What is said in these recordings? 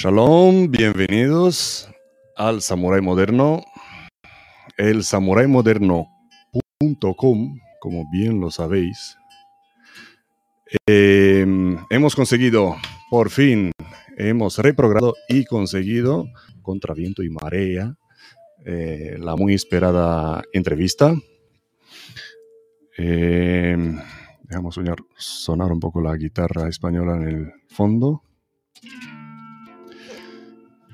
Shalom, bienvenidos al Samurai Moderno. El samuraimoderno.com, como bien lo sabéis. Em, hemos conseguido, por fin, hemos reprogramado y conseguido, contra viento y marea, eh, la muy esperada entrevista. Eh, dejamos sonar, sonar un poco la guitarra española en el fondo.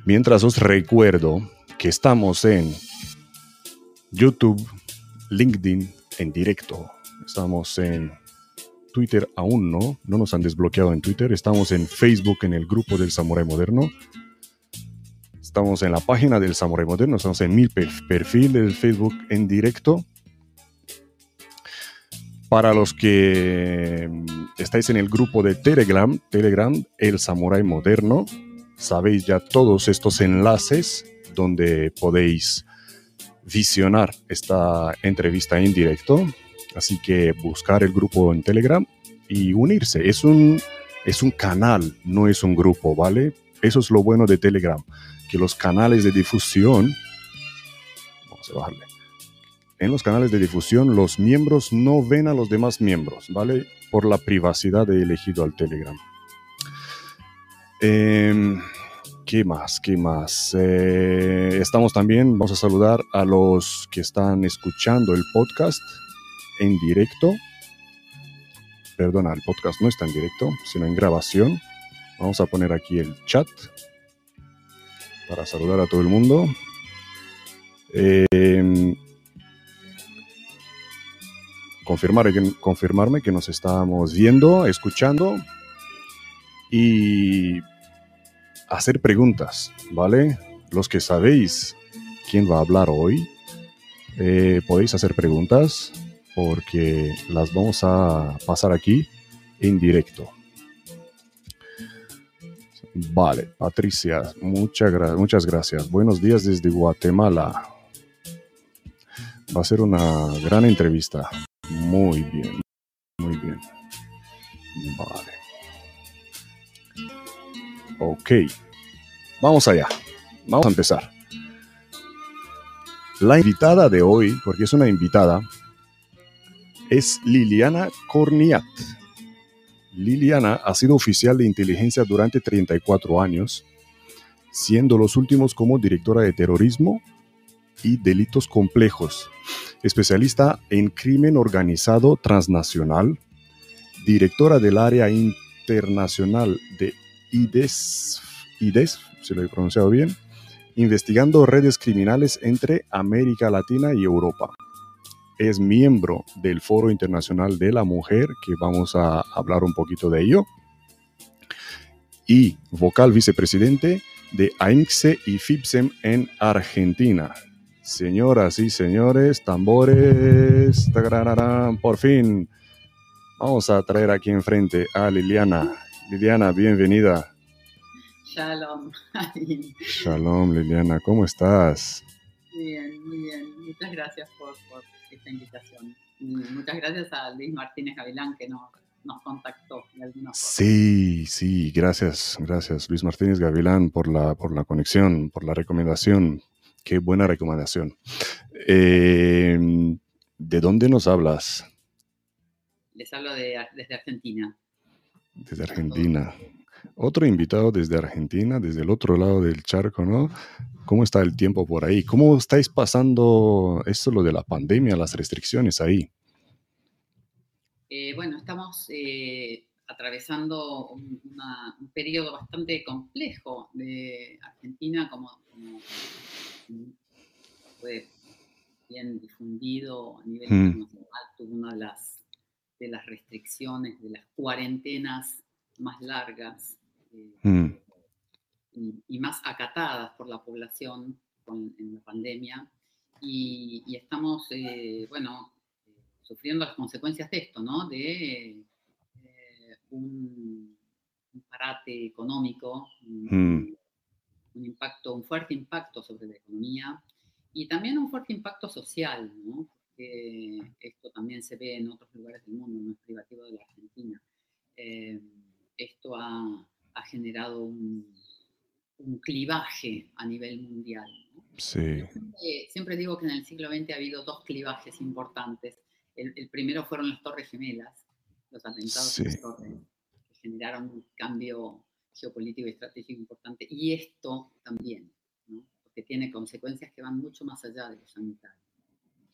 Mientras os recuerdo que estamos en YouTube, LinkedIn en directo. Estamos en Twitter aún no, no nos han desbloqueado en Twitter. Estamos en Facebook en el grupo del Samurai Moderno. Estamos en la página del Samurai Moderno, estamos en mi perfil del Facebook en directo. Para los que estáis en el grupo de Telegram, Telegram, el Samurai Moderno, sabéis ya todos estos enlaces donde podéis visionar esta entrevista en directo. Así que buscar el grupo en Telegram y unirse. Es un, es un canal, no es un grupo, ¿vale? Eso es lo bueno de Telegram, que los canales de difusión, vamos a bajarle, en los canales de difusión los miembros no ven a los demás miembros, ¿vale? Por la privacidad de elegido al Telegram. Em, ¿Qué más? ¿Qué más? Eh, estamos también, vamos a saludar a los que están escuchando el podcast en directo. Perdona, el podcast no está en directo, sino en grabación. Vamos a poner aquí el chat para saludar a todo el mundo. Em, confirmar, confirmarme que nos estamos viendo, escuchando y hacer preguntas, ¿vale? Los que sabéis quién va a hablar hoy, eh, podéis hacer preguntas porque las vamos a pasar aquí en directo. Vale, Patricia, muchas gracias. Buenos días desde Guatemala. Va a ser una gran entrevista. Muy bien, muy bien. Vale. Ok, vamos allá. Vamos a empezar. La invitada de hoy, porque es una invitada, es Liliana Corniat. Liliana ha sido oficial de inteligencia durante 34 años, siendo los últimos como directora de terrorismo y delitos complejos, especialista en crimen organizado transnacional, directora del área internacional de IDES, IDES, si lo he pronunciado bien, investigando redes criminales entre América Latina y Europa. Es miembro del Foro Internacional de la Mujer, que vamos a hablar un poquito de ello, y vocal vicepresidente de AINCSE y FIPSEM en Argentina. Señoras y señores, tambores, por fin vamos a traer aquí enfrente a Liliana Liliana, bienvenida. Shalom. Shalom, Liliana, ¿cómo estás? Bien, muy bien. Muchas gracias por, esta invitación. muchas gracias a Luis Martínez Gavilán que nos, contactó de alguna forma. Sí, sí, gracias, gracias Luis Martínez Gavilán por la, por la conexión, por la recomendación. Qué buena recomendación. Eh, ¿De dónde nos hablas? Les hablo desde Argentina desde Argentina. Otro invitado desde Argentina, desde el otro lado del charco, ¿no? ¿Cómo está el tiempo por ahí? ¿Cómo estáis pasando esto, lo de la pandemia, las restricciones ahí? Eh, bueno, estamos eh, atravesando un, periodo bastante complejo de Argentina, como, fue bien difundido a nivel mm. internacional, tuvo una de las de las restricciones, de las cuarentenas más largas eh, mm. y, más acatadas por la población en la pandemia. Y, estamos, eh, bueno, sufriendo las consecuencias de esto, ¿no? De eh, un, parate económico, un, mm. un, impacto, un fuerte impacto sobre la economía y también un fuerte impacto social, ¿no? Esto también se ve en otros lugares del mundo, no es privativo de la Argentina. Eh, esto ha, ha generado un, un clivaje a nivel mundial. Sí. Siempre, digo que en el siglo XX ha habido dos clivajes importantes. El, primero fueron las Torres Gemelas, los atentados las torres, que generaron un cambio geopolítico y estratégico importante. Y esto también, porque tiene consecuencias que van mucho más allá de lo sanitario.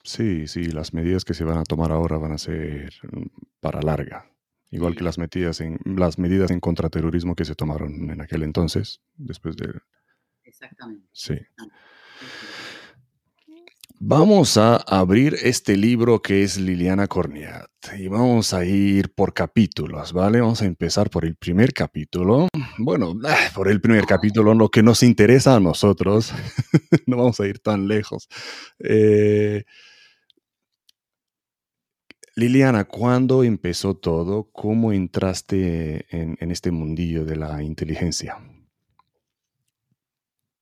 Sí, sí, las medidas que se van a tomar ahora van a ser mm, para larga. Igual que las medidas en las medidas en contraterrorismo que se tomaron en aquel entonces, después de. Exactamente. Sí. Vamos a abrir este libro que es Liliana Corniat y vamos a ir por capítulos, ¿vale? Vamos a empezar por el primer capítulo. Bueno, ah, por el primer capítulo, lo que nos interesa a nosotros. no vamos a ir tan lejos. Eh, Liliana, ¿cuándo empezó todo? ¿Cómo entraste en, este mundillo de la inteligencia?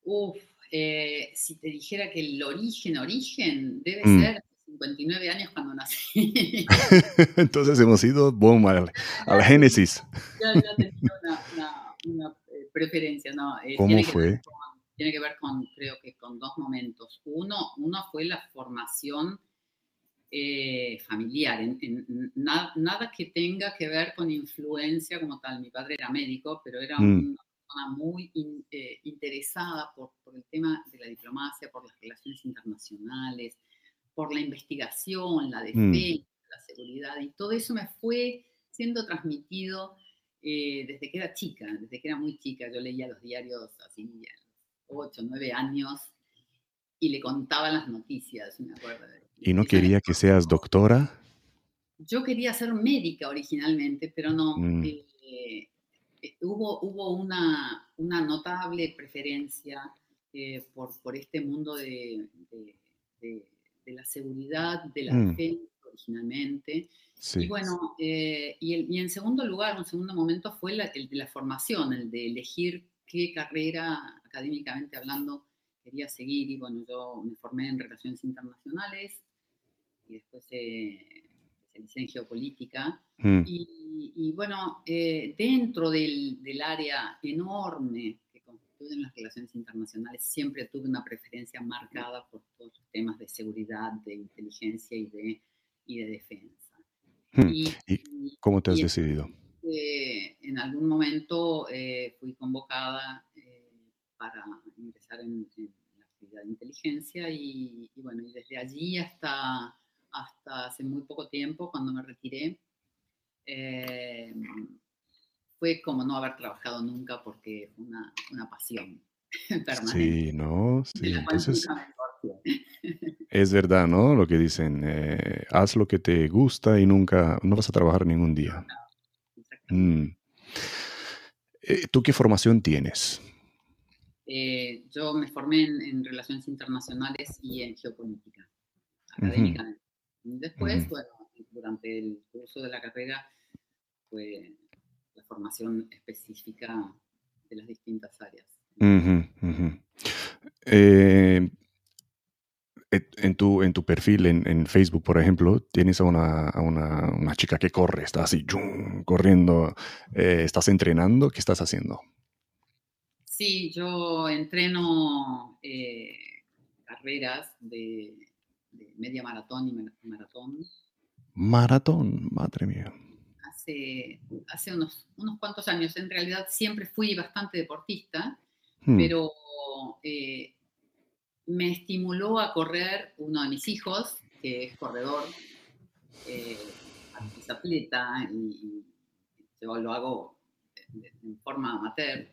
Uf, eh, si te dijera que el origen, origen, debe mm. ser 59 años cuando nací. Entonces hemos ido, boom, a la, génesis. Ya, ya tenía una, eh, preferencia, ¿no? Eh, ¿Cómo fue? tiene que ver con, creo que con dos momentos. Uno, uno fue la formación eh, familiar, en, nada que tenga que ver con influencia como tal. Mi padre era médico, pero era mm. una persona muy eh, interesada por, el tema de la diplomacia, por las relaciones internacionales, por la investigación, la mm. defensa, la seguridad, y todo eso me fue siendo transmitido eh, desde que era chica, desde que era muy chica. Yo leía los diarios así, a los 8, 9 años, y le contaba las noticias, me acuerdo. ¿Y no quería que seas doctora? Yo quería ser médica originalmente, pero no. Mm. Eh, eh, hubo hubo una, una notable preferencia eh, por, por, este mundo de, de, la seguridad, de la mm. defensa originalmente. Y bueno, y, el, y, en segundo lugar, un segundo momento fue el de la formación, el de elegir qué carrera académicamente hablando quería seguir. Y bueno, yo me formé en relaciones internacionales y después se especialicé en geopolítica. Mm. Y, bueno, eh, dentro del, del, área enorme que constituyen las relaciones internacionales, siempre tuve una preferencia marcada por todos los temas de seguridad, de inteligencia y de, y de defensa. Mm. Y, cómo te has decidido? en algún momento eh, fui convocada eh, para ingresar en, la actividad de inteligencia y, y, bueno, y desde allí hasta hasta hace muy poco tiempo, cuando me retiré, eh, fue como no haber trabajado nunca porque fue una, una pasión permanente. Sí, ¿no? Sí, es verdad, ¿no? Lo que dicen, eh, haz lo que te gusta y nunca, no vas a trabajar ningún día. Mm. Eh, ¿Tú qué formación tienes? yo me formé en, relaciones internacionales y en geopolítica, académicamente. Después, bueno, durante el curso de la carrera fue la formación específica de las distintas áreas. Eh, en, tu, en tu perfil en, Facebook, por ejemplo, tienes a una, una, chica que corre, está así, corriendo. Eh, ¿Estás entrenando? ¿Qué estás haciendo? Sí, yo entreno eh, carreras de media maratón y maratón. Maratón, madre mía. Hace, hace unos, unos cuantos años, en realidad siempre fui bastante deportista, hmm. pero eh, me estimuló a correr uno de mis hijos, que es corredor, eh, es atleta, y, yo lo hago en forma amateur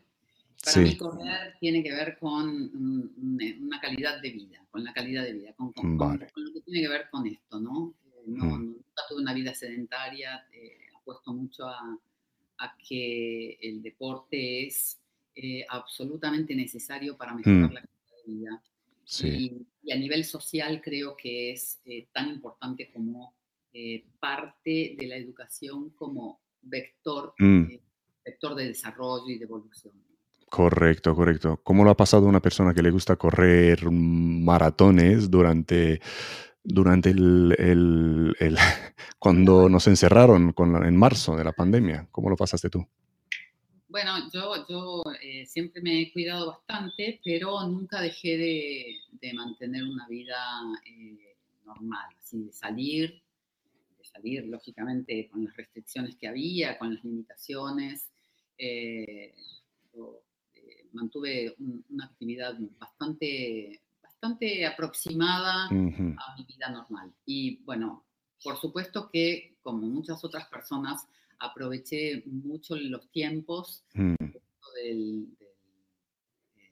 para mí correr tiene que ver con una calidad de vida, con la calidad de vida, con, lo que tiene que ver con esto, ¿no? Eh, no mm. Nunca tuve una vida sedentaria, eh, apuesto mucho a, que el deporte es eh, absolutamente necesario para mejorar mm. la calidad de vida. Sí. Y, a nivel social creo que es tan importante como parte de la educación como vector, mm. vector de desarrollo y de evolución. Correcto, correcto. ¿Cómo lo ha pasado una persona que le gusta correr maratones durante, durante el, cuando nos encerraron con en marzo de la pandemia? ¿Cómo lo pasaste tú? Bueno, yo, yo eh, siempre me he cuidado bastante, pero nunca dejé de, mantener una vida eh, normal, así de salir, de salir lógicamente con las restricciones que había, con las limitaciones. Eh, mantuve una actividad bastante, bastante aproximada a mi vida normal. Y bueno, por supuesto que como muchas otras personas, aproveché mucho los tiempos mm. del, eh,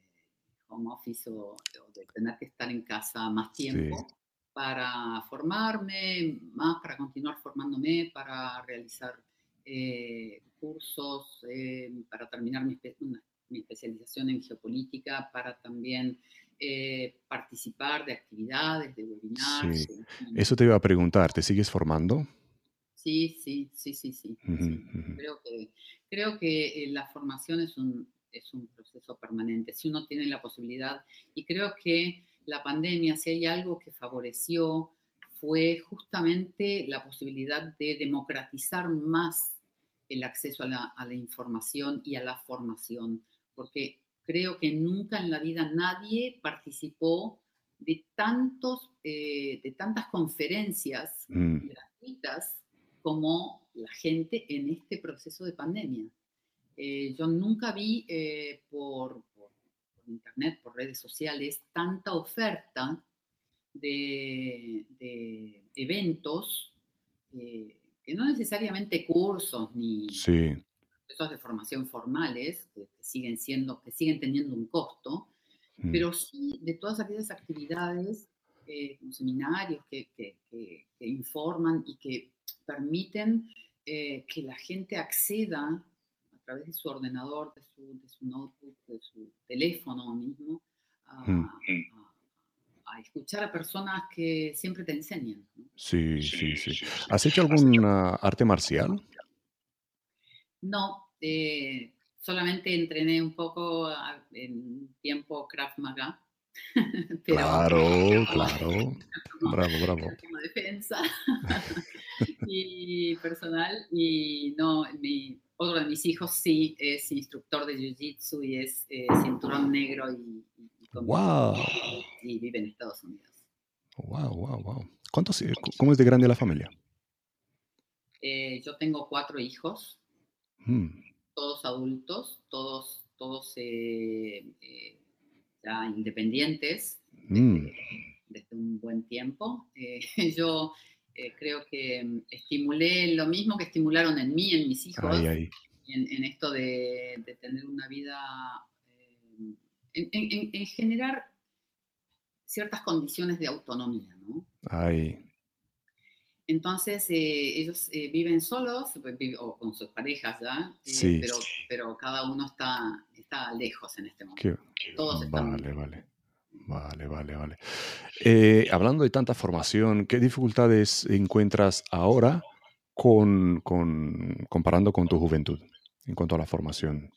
home office o, de tener que estar en casa más tiempo para formarme, más para continuar formándome, para realizar eh, cursos, eh, para terminar mi, especialización en geopolítica, para también participar de actividades, de webinars. Eso te iba a preguntar, ¿te sigues formando? Sí, sí, sí, sí, sí. Creo que, creo que eh, la formación es un, es un proceso permanente. Si uno tiene la posibilidad, y creo que la pandemia, si hay algo que favoreció, fue justamente la posibilidad de democratizar más el acceso a la, a la información y a la formación, porque creo que nunca en la vida nadie participó de, tantos, eh, de tantas conferencias mm. gratuitas como la gente en este proceso de pandemia. Eh, yo nunca vi eh, por, internet, por redes sociales, tanta oferta de, eventos, que no necesariamente cursos ni procesos de formación formales, que, siguen siendo, que siguen teniendo un costo, mm. pero sí de todas aquellas actividades, seminarios que, que informan y que permiten eh, que la gente acceda a través de su ordenador, de su, de su notebook, de su teléfono mismo, mm. a, escuchar a personas que siempre te enseñan. Sí, sí, sí. ¿Has hecho alguna arte marcial? No, eh, solamente entrené un poco en tiempo Krav Maga. claro, claro. Bravo, bravo. Como defensa. y personal. Y no, mi, otro de mis hijos sí es instructor de Jiu-Jitsu y es eh, cinturón negro y, wow. y, vive en Estados Unidos. Wow, wow, wow. ¿Cuántos, eh, ¿Cómo es de grande la familia? Eh, yo tengo cuatro hijos, mm. todos adultos, todos, todos ya independientes mm. desde, un buen tiempo. yo eh, creo que mm, estimulé lo mismo que estimularon en mí, en mis hijos, En, esto de, tener una vida, eh, en, generar ciertas condiciones de autonomía, ¿no? Entonces, eh, ellos viven solos o con sus parejas ya, pero, pero, cada uno está, está lejos en este momento. Todos están vale, vale. Vale, vale, vale. Eh, hablando de tanta formación, ¿qué dificultades encuentras ahora con, comparando con tu juventud en cuanto a la formación?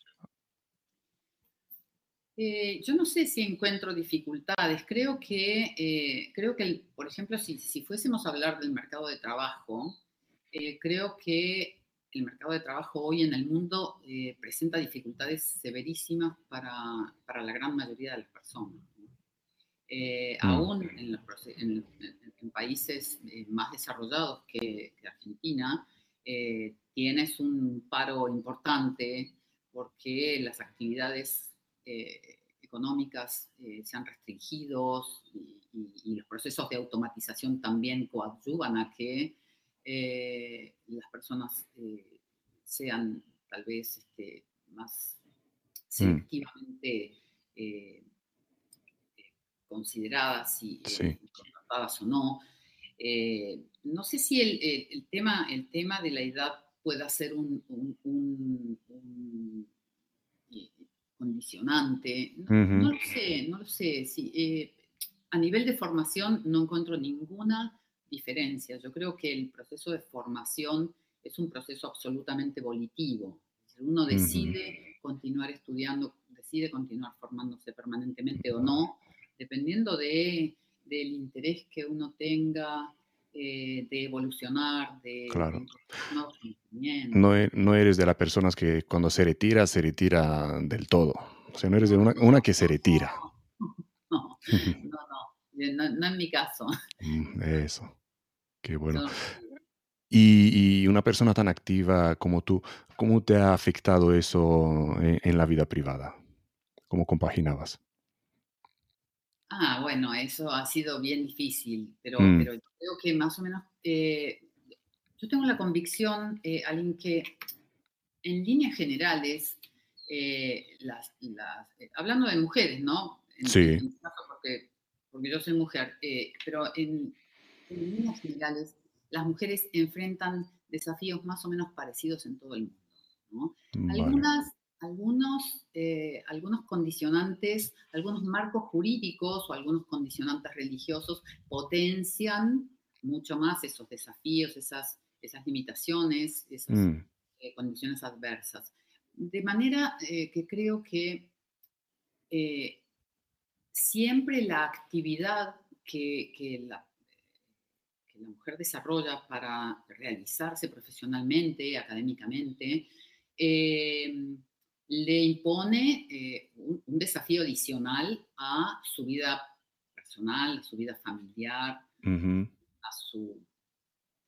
Eh, yo no sé si encuentro dificultades. Creo que, eh, creo que por ejemplo, si, fuésemos a hablar del mercado de trabajo, creo que el mercado de trabajo hoy en el mundo presenta dificultades severísimas para, para, la gran mayoría de las personas. Eh, mm. aún en, países eh, más desarrollados que, Argentina, eh, tienes un paro importante porque las actividades económicas se han restringido y, los procesos de automatización también coadyuvan a que las personas sean tal vez este, más selectivamente consideradas y eh, o no. Eh, no sé si el, tema, el tema de la edad pueda ser un, eh, condicionante. No, lo sé, no lo sé. a nivel de formación no encuentro ninguna diferencia. Yo creo que el proceso de formación es un proceso absolutamente volitivo. Uno decide continuar estudiando, decide continuar formándose permanentemente o no, dependiendo de, del interés que uno tenga eh, de evolucionar, de, claro. no, e, no, eres de las personas que cuando se retira, se retira del todo. O sea, no eres de una, una que se retira. No, no, no, no, en mi caso. Mm, eso, qué bueno. Y, y, una persona tan activa como tú, ¿cómo te ha afectado eso en, la vida privada? ¿Cómo compaginabas? Ah, bueno, eso ha sido bien difícil, pero, mm. pero creo que más o menos, eh, yo tengo la convicción, eh, alguien que en líneas generales, eh, las, eh, hablando de mujeres, ¿no? sí. porque, porque, yo soy mujer, pero en, en líneas generales, las mujeres enfrentan desafíos más o menos parecidos en todo el mundo. Algunas, algunos, eh, algunos condicionantes, algunos marcos jurídicos o algunos condicionantes religiosos potencian mucho más esos desafíos, esas, esas limitaciones, esas mm. eh, condiciones adversas. De manera eh, que creo que siempre la actividad que, que la la mujer desarrolla para realizarse profesionalmente, académicamente, eh, le impone eh, un, desafío adicional a su vida personal, a su vida familiar, a, su,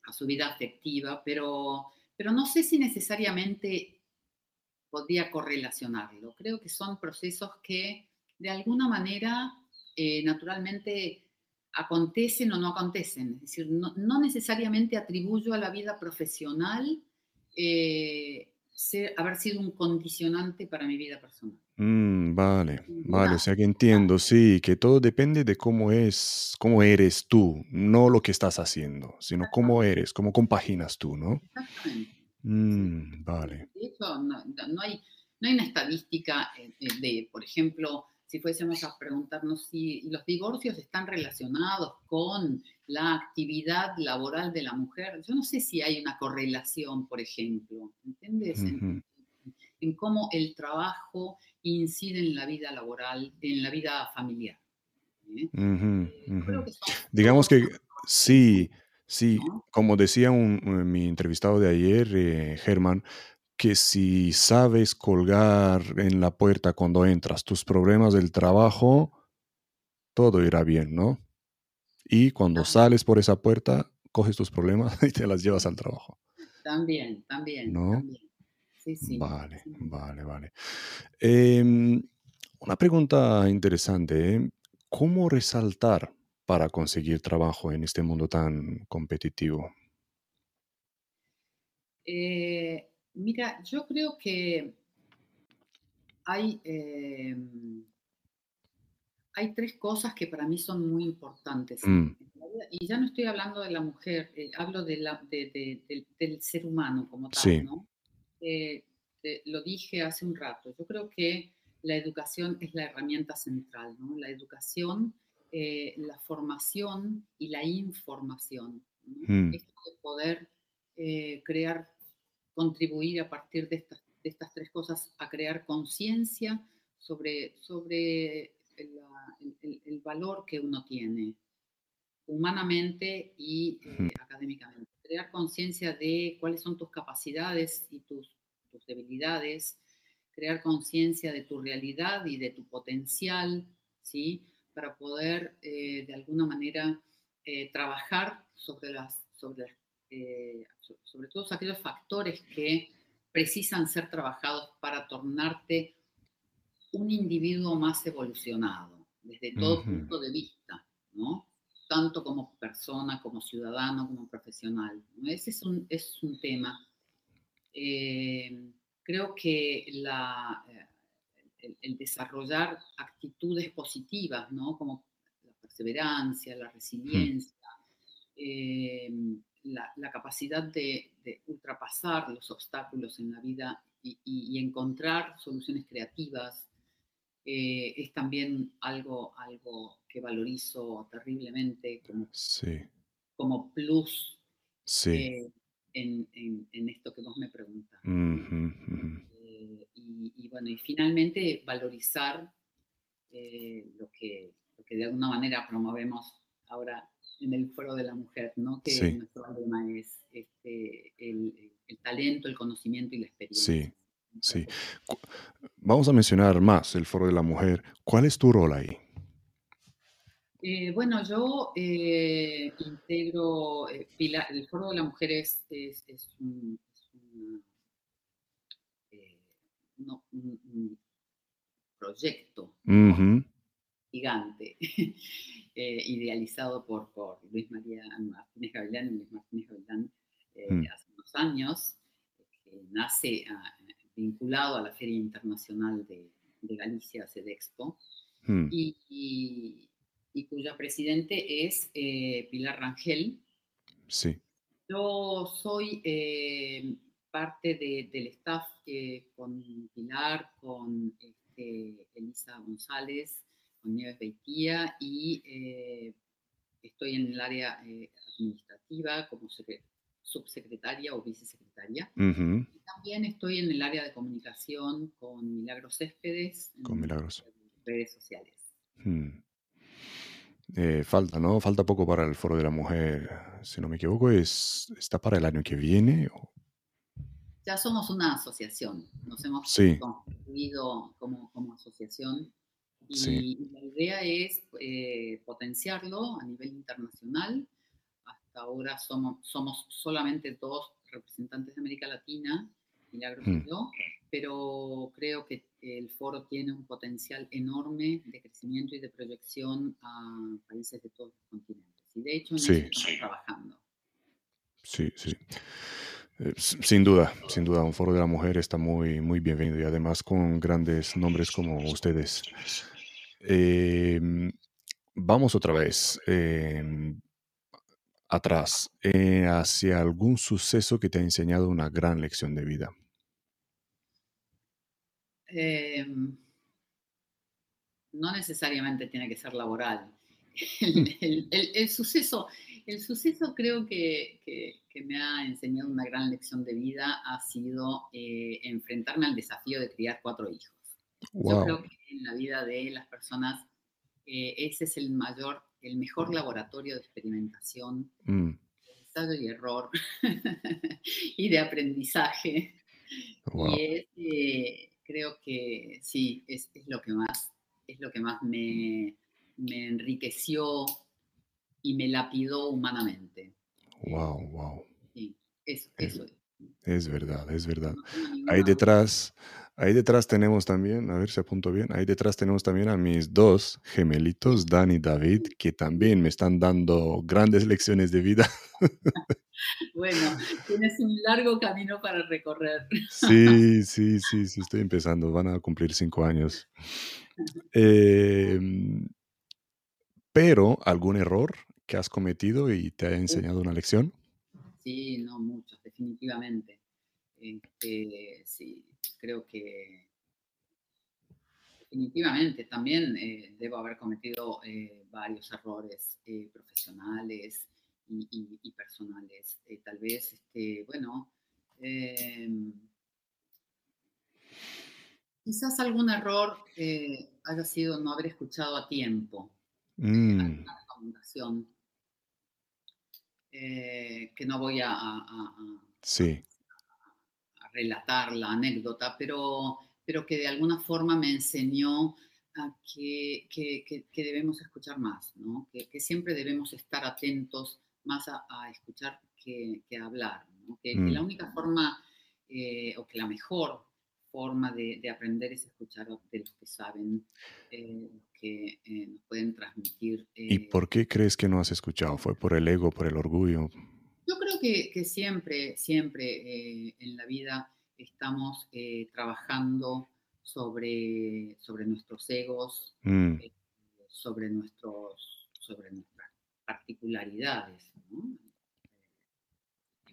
a su vida afectiva, pero, pero no sé si necesariamente podría correlacionarlo. Creo que son procesos que de alguna manera eh, naturalmente acontecen o no acontecen. Es decir, no, necesariamente atribuyo a la vida profesional eh, haber sido un condicionante para mi vida personal. Mm, vale, vale, o sea que entiendo, sí, que todo depende de cómo es, cómo eres tú, no lo que estás haciendo, sino cómo eres, cómo compaginas tú, ¿no? Exactamente. Mm, vale. De hecho, no, hay, no hay una estadística eh, de, por ejemplo, si fuésemos a preguntarnos si los divorcios están relacionados con la actividad laboral de la mujer, yo no sé si hay una correlación, por ejemplo, ¿entiendes? en, cómo el trabajo incide en la vida laboral, en la vida familiar. ¿eh? Eh, Digamos que sí, sí, como decía un, mi entrevistado de ayer, eh, Germán, que si sabes colgar en la puerta cuando entras tus problemas del trabajo, todo irá bien, ¿no? Y cuando sales por esa puerta, coges tus problemas y te las llevas al trabajo. También, también. ¿No? Sí, sí. Vale, vale, vale. Em, una pregunta interesante. ¿eh? ¿Cómo resaltar para conseguir trabajo en este mundo tan competitivo? Eh, Mira, yo creo que hay, em, hay tres cosas que para mí son muy importantes. Mm. Y ya no estoy hablando de la mujer, eh, hablo de la, del ser humano como tal, ¿no? Eh, lo dije hace un rato, yo creo que la educación es la herramienta central, ¿no? La educación, eh, la formación y la información. ¿no? Mm. Esto de poder crear contribuir a partir de estas, de estas tres cosas a crear conciencia sobre, sobre el, valor que uno tiene humanamente y eh, académicamente. Crear conciencia de cuáles son tus capacidades y tus, tus debilidades, crear conciencia de tu realidad y de tu potencial, ¿sí? Para poder eh, de alguna manera eh, trabajar sobre las, sobre las eh, sobre todo aquellos factores que precisan ser trabajados para tornarte un individuo más evolucionado, desde todo punto de vista, ¿no? Tanto como persona, como ciudadano, como profesional. Ese es un, es un tema. Eh, creo que la, eh, el, desarrollar actitudes positivas, ¿no? Como la perseverancia, la resiliencia, la, capacidad de, ultrapasar los obstáculos en la vida y, encontrar soluciones creativas eh, es también algo, algo que valorizo terriblemente como, como plus eh, en, esto que vos me preguntas. Eh, y, bueno, y finalmente valorizar lo, que, lo que de alguna manera promovemos ahora en el Foro de la Mujer, ¿no? Que nuestro lema es este, el, el, talento, el conocimiento y la experiencia. Sí, sí. Vamos a mencionar más el Foro de la Mujer. ¿Cuál es tu rol ahí? Eh, bueno, yo eh, integro, eh, el Foro de la Mujer es, es, un, proyecto gigante, idealizado por, por, Luis María Martínez Gavilán y Luis Martínez Gavilán mm. hace unos años, que nace ah, vinculado a la Feria Internacional de, Galicia, SEDEXPO, mm. y y cuya presidente es eh, Pilar Rangel. Sí. Yo soy eh, parte del staff eh, con Pilar, con este, Elisa González, con Nieves Beitía y estoy en el área administrativa como subsecretaria o vicesecretaria. Y también estoy en el área de comunicación con Milagros Céspedes. Con Milagros. redes sociales. Hmm. Eh, falta, ¿no? Falta poco para el Foro de la Mujer, si no me equivoco, es, ¿está para el año que viene? Ya somos una asociación, nos hemos constituido como, como asociación y la idea es eh, potenciarlo a nivel internacional. Hasta ahora somos, somos solamente dos representantes de América Latina, Milagros y mm. yo, pero creo que el foro tiene un potencial enorme de crecimiento y de proyección a países de todos los continentes. Y de hecho, en eso estamos trabajando. Sí, sí. Eh, sin duda, sin duda, un foro de la mujer está muy, muy bienvenido y además con grandes nombres como ustedes. Em, vamos otra vez em, atrás, eh, hacia algún suceso que te ha enseñado una gran lección de vida. Em, no necesariamente tiene que ser laboral. El, suceso, el suceso creo que, me ha enseñado una gran lección de vida ha sido eh, enfrentarme al desafío de criar cuatro hijos. Yo creo que en la vida de las personas eh, ese es el mayor, el mejor laboratorio de experimentación, mm. de ensayo y error y de aprendizaje. Y es, eh, creo que sí, es, lo que más, es lo que más me, enriqueció y me lapidó humanamente. Wow, wow. Sí, eso, es, Es verdad, es verdad. ahí detrás, ahí detrás tenemos también, a ver si apunto bien, ahí detrás tenemos también a mis dos gemelitos, Dan y David, que también me están dando grandes lecciones de vida. Bueno, tienes un largo camino para recorrer. Sí, sí, sí, sí, estoy empezando. Van a cumplir cinco años. Em, pero, ¿algún error que has cometido y te ha enseñado una lección? Sí, no, muchos, definitivamente. Este, sí, creo que definitivamente también eh, debo haber cometido eh, varios errores eh, profesionales, y, personales. Tal vez, este, bueno, em, quizás algún error haya sido no haber escuchado a tiempo mm. alguna recomendación que no voy a, a, relatar la anécdota, pero, pero que de alguna forma me enseñó a que, debemos escuchar más, ¿no? que, que, siempre debemos estar atentos más a, escuchar que, a hablar. Que, la mm. única forma eh, o que la mejor forma de, aprender es escuchar de los que saben, eh, que eh, nos pueden transmitir. ¿Y por qué crees que no has escuchado? ¿Fue por el ego, por el orgullo? Yo creo que, siempre, siempre en la vida estamos trabajando sobre, sobre nuestros egos, mm. sobre, nuestros, sobre nuestras particularidades.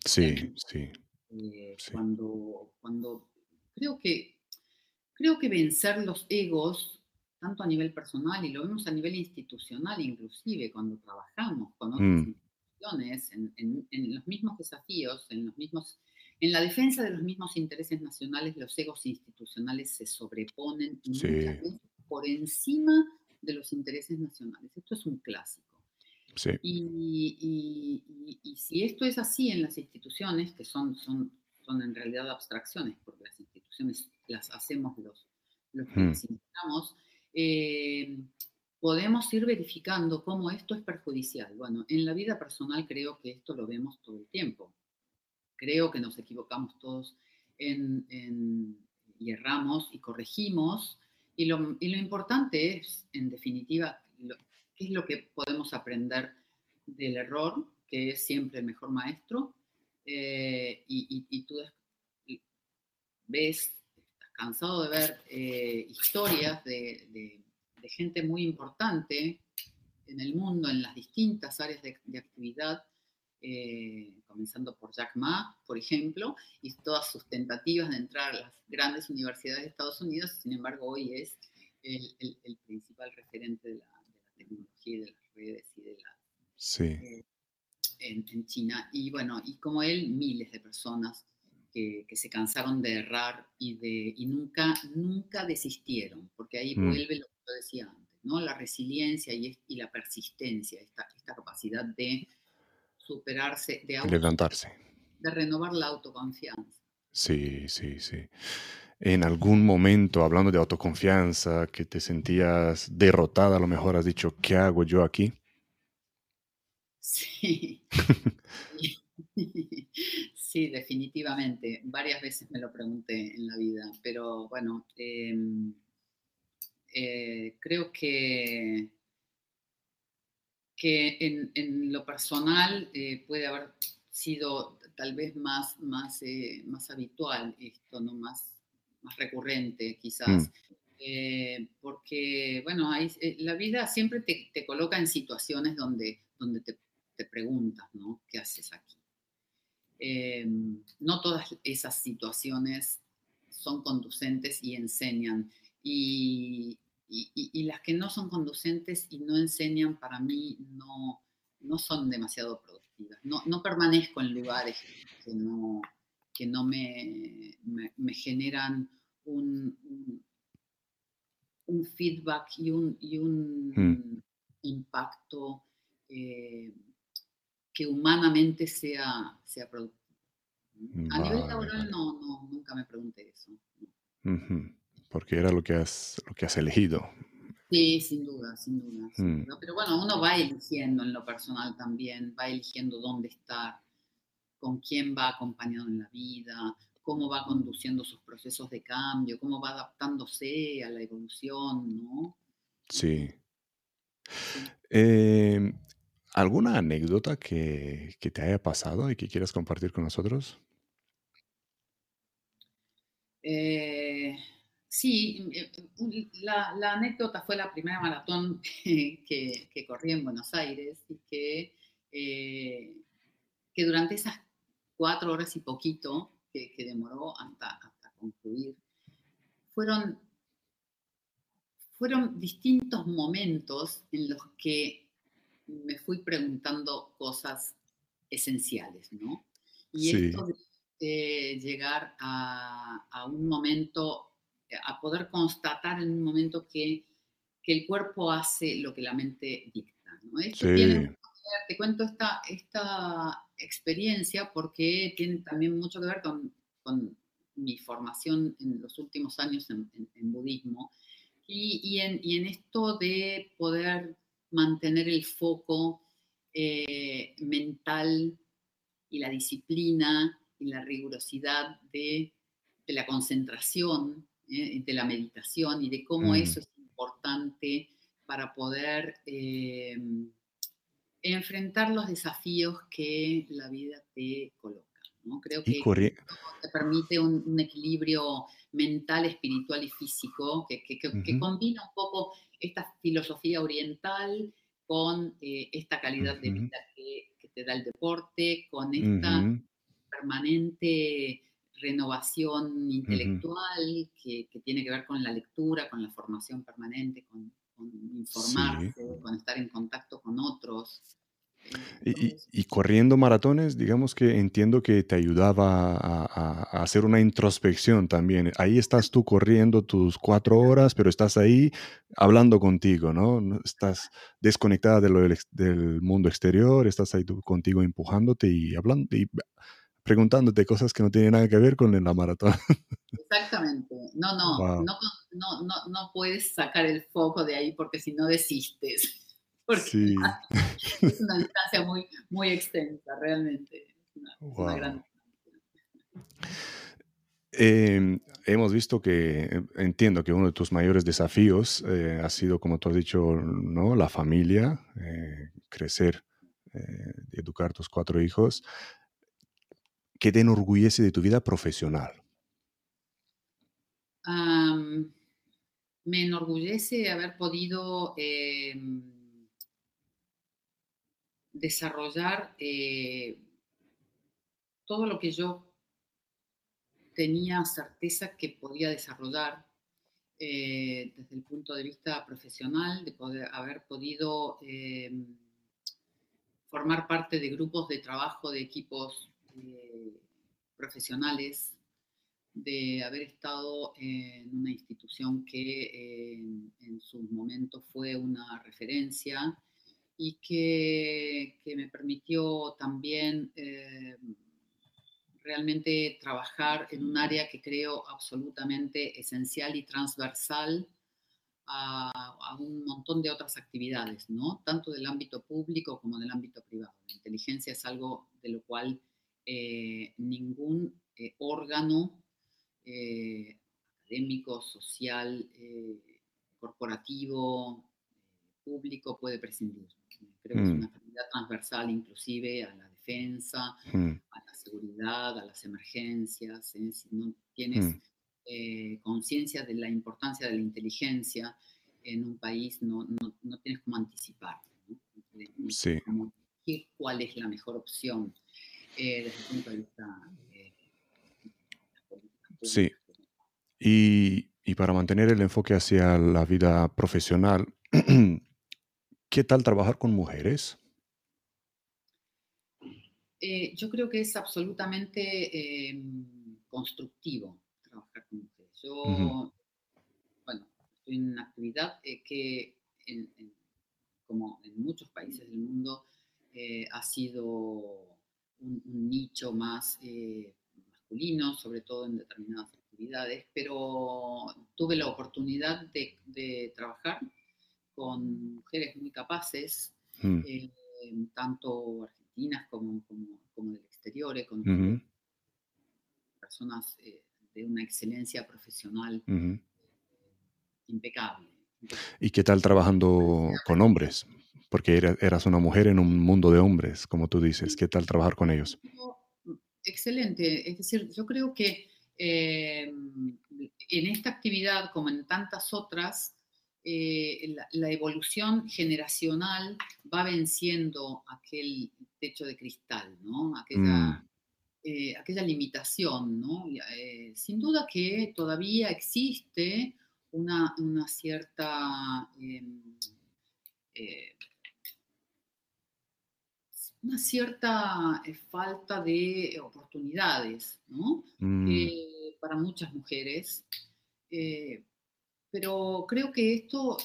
Sí, sí, eh, Cuando, cuando creo que creo que vencer los egos, tanto a nivel personal y lo vemos a nivel institucional, inclusive cuando trabajamos con otras mm. Instituciones, en, los mismos desafíos, en los mismos, en la defensa de los mismos intereses nacionales, los egos institucionales se sobreponen por encima de los intereses nacionales. Esto es un clásico. Y, si esto es así en las instituciones, que son, son, son en realidad abstracciones, porque las instituciones las hacemos los, los que las eh, podemos ir verificando cómo esto es perjudicial. Bueno, en la vida personal creo que esto lo vemos todo el tiempo. Creo que nos equivocamos todos en, y erramos y corregimos. Y lo, y lo importante es, en definitiva, qué es lo que podemos aprender del error, que es siempre el mejor maestro. Eh, y, tú ves, estás cansado de ver eh, historias de gente muy importante en el mundo, en las distintas áreas de, actividad, eh, comenzando por Jack Ma, por ejemplo, y todas sus tentativas de entrar a las grandes universidades de Estados Unidos, sin embargo, hoy es el, principal referente de la, tecnología y de las redes y de la... Sí. Eh, en, en, China. Y bueno, y como él, miles de personas que, se cansaron de errar y, de, y nunca, nunca desistieron, porque ahí mm. vuelve lo decía antes, ¿no? La resiliencia y, y la persistencia, esta, esta, capacidad de superarse, de levantarse, de renovar la autoconfianza. Sí, sí, sí. En algún momento, hablando de autoconfianza, que te sentías derrotada, a lo mejor has dicho, ¿qué hago yo aquí? Sí. sí, definitivamente. Varias veces me lo pregunté en la vida, pero bueno, em, eh, creo que, que en, lo personal eh, puede haber sido tal vez más, más, eh, más habitual esto, ¿no? más, más recurrente quizás. Mm. porque, bueno, la vida siempre te, te, coloca en situaciones donde, donde te, te preguntas, ¿no? ¿Qué haces aquí? no todas esas situaciones son conducentes y enseñan. Y, y, las que no son conducentes y no enseñan, para mí no, no son demasiado productivas. No, no permanezco en lugares que no, que no me, me, generan un, un, feedback y un, y un impacto eh, que humanamente sea, sea productivo. A nivel laboral no, no, nunca me pregunté eso porque era lo que has, lo que has elegido. Sí, sin duda, sin duda, mm. Pero bueno, uno va eligiendo en lo personal también, va eligiendo dónde estar, con quién va acompañado en la vida, cómo va conduciendo sus procesos de cambio, cómo va adaptándose a la evolución, ¿no? Sí. Em, ¿Alguna anécdota que, que, te haya pasado y que quieras compartir con nosotros? Eh, Sí, eh, la, anécdota fue la primera maratón que, corrí en Buenos Aires y que, eh, que durante esas cuatro horas y poquito que, demoró hasta, concluir, fueron, fueron distintos momentos en los que me fui preguntando cosas esenciales, ¿no? Y esto de llegar a, a un momento a poder constatar en un momento que, que el cuerpo hace lo que la mente dicta. ¿no? te cuento esta, esta experiencia porque tiene también mucho que ver con, con mi formación en los últimos años en, en, budismo y, y, en, y, en, esto de poder mantener el foco eh, mental y la disciplina y la rigurosidad de, de la concentración ¿eh? de la meditación y de cómo mm. eso es importante para poder eh, enfrentar los desafíos que la vida te coloca. ¿no? Creo que te permite un, equilibrio mental, espiritual y físico que, que, combina un poco esta filosofía oriental con eh, esta calidad de vida que, te da el deporte, con esta permanente renovación intelectual que, tiene que ver con la lectura, con la formación permanente, con, informarse, con estar en contacto con otros. Y, corriendo maratones, digamos que entiendo que te ayudaba a, hacer una introspección también. Ahí estás tú corriendo tus cuatro horas, pero estás ahí hablando contigo, ¿no? Estás desconectada de del, mundo exterior, estás ahí tú contigo empujándote y hablando y preguntándote cosas que no tienen nada que ver con la maratón. Exactamente. No, no, no, no, no, no puedes sacar el foco de ahí porque si no desistes porque sí. es una distancia muy, muy extensa, realmente. Em, hemos visto que, eh, entiendo que uno de tus mayores desafíos eh, ha sido, como tú has dicho, ¿no? la familia, eh, crecer, educar tus cuatro hijos. ¿Qué te enorgullece de tu vida profesional? me enorgullece haber podido em, desarrollar eh, todo lo que yo tenía certeza que podía desarrollar eh, desde el punto de vista profesional, de poder haber podido eh, formar parte de grupos de trabajo, de equipos profesionales, de haber estado en una institución que en su momento fue una referencia y que, me permitió también eh, realmente trabajar en un área que creo absolutamente esencial y transversal a, un montón de otras actividades, ¿no? tanto del ámbito público como del ámbito privado. La inteligencia es algo de lo cual eh, ningún eh, órgano académico, social, corporativo, público puede prescindir. Creo que es mm. una actividad transversal inclusive a la defensa, mm. a la seguridad, a las emergencias. ¿eh? Si no tienes mm. eh, conciencia de la importancia de la inteligencia en un país, no, no, no tienes cómo anticipar. ¿no? Sí. Cuál es la mejor opción eh, desde el punto de vista Sí. Y, y para mantener el enfoque hacia la vida profesional, ¿Qué tal trabajar con mujeres? Eh, yo creo que es absolutamente em, constructivo trabajar con mujeres. Yo, bueno, estoy en una actividad eh, que, como en muchos países del mundo, eh, ha sido un, nicho más masculino, sobre todo en determinadas actividades, pero tuve la oportunidad de trabajar con mujeres muy capaces, mm. eh, tanto argentinas como, como, del exterior, eh, con personas eh, de una excelencia profesional impecable. ¿Y qué tal trabajando con hombres? Porque eras una mujer en un mundo de hombres, como tú dices. ¿Qué tal trabajar con ellos? Excelente. Es decir, yo creo que en esta actividad, como en tantas otras, eh, la, evolución generacional va venciendo aquel techo de cristal, ¿no? Aquella, mm. eh, aquella limitación, ¿no? Eh, sin duda que todavía existe una, cierta em, una cierta falta de oportunidades, ¿no? Mm. para muchas mujeres pero creo que esto,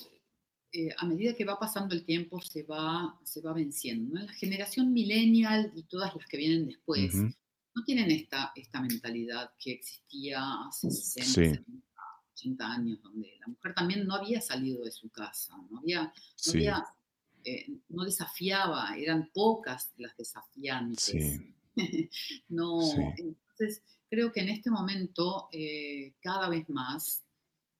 eh, a medida que va pasando el tiempo, se va, se va venciendo. La generación millennial y todas las que vienen después no tienen esta, esta mentalidad que existía hace 60, 80 años, donde la mujer también no había salido de su casa, no había, no, eh, no desafiaba, eran pocas las desafiantes. no, entonces creo que en este momento eh, cada vez más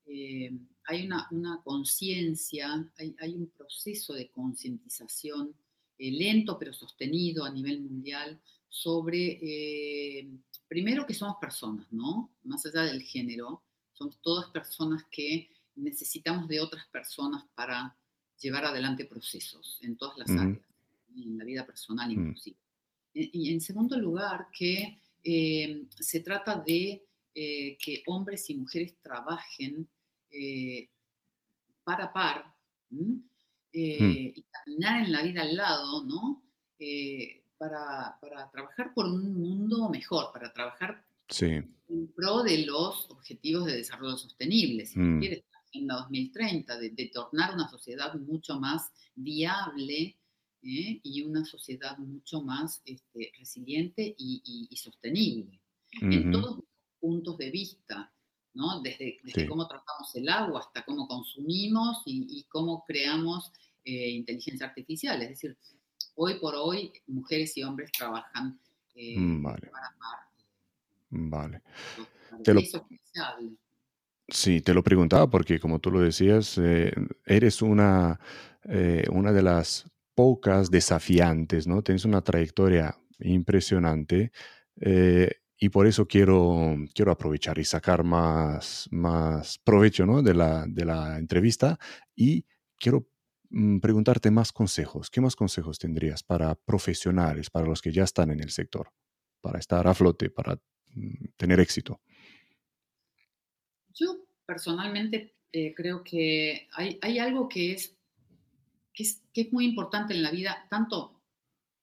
eh, hay una, conciencia, hay, un proceso de concientización lento pero sostenido a nivel mundial sobre, primero que somos personas, ¿no? Más allá del género, somos todas personas que necesitamos de otras personas para llevar adelante procesos en todas las áreas, en la vida personal mm. inclusive. Y en segundo lugar, que se trata de eh, que hombres y mujeres trabajen eh, par a par eh, mm. y caminar en la vida al lado, ¿no? para, para, trabajar por un mundo mejor, para trabajar sí. en pro de los objetivos de desarrollo sostenible, si mm. quieres, la 2030, de, de, tornar una sociedad mucho más viable ¿eh? y una sociedad mucho más este, resiliente y, sostenible, en todos los puntos de vista, ¿no? desde, cómo tratamos el agua hasta cómo consumimos y, cómo creamos eh, inteligencia artificial. Es decir, hoy por hoy mujeres y hombres trabajan eh, mm, vale. para Vale. Te lo, sí, te lo preguntaba porque como tú lo decías, eres una, una de las pocas desafiantes, ¿no? Tienes una trayectoria impresionante eh, y por eso quiero, quiero aprovechar y sacar más, más provecho ¿no? de, la, de la entrevista y quiero mm, preguntarte más consejos. ¿Qué más consejos tendrías para profesionales, para los que ya están en el sector, para estar a flote, para mm, tener éxito? Personalmente eh, creo que hay, hay algo que es que es, muy importante en la vida, tanto,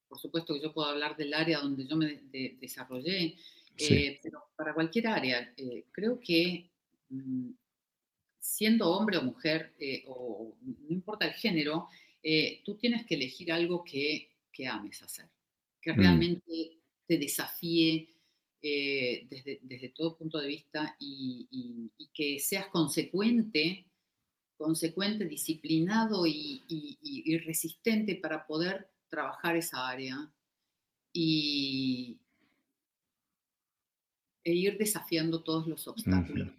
por supuesto que yo puedo hablar del área donde yo me desarrollé, eh, pero para cualquier área, eh, creo que mm, siendo hombre o mujer, o no importa el género, tú tienes que elegir algo que, que ames hacer, que mm. realmente te desafíe desde, desde, todo punto de vista y, y que seas consecuente consecuente, disciplinado y, resistente para poder trabajar esa área y, e ir desafiando todos los obstáculos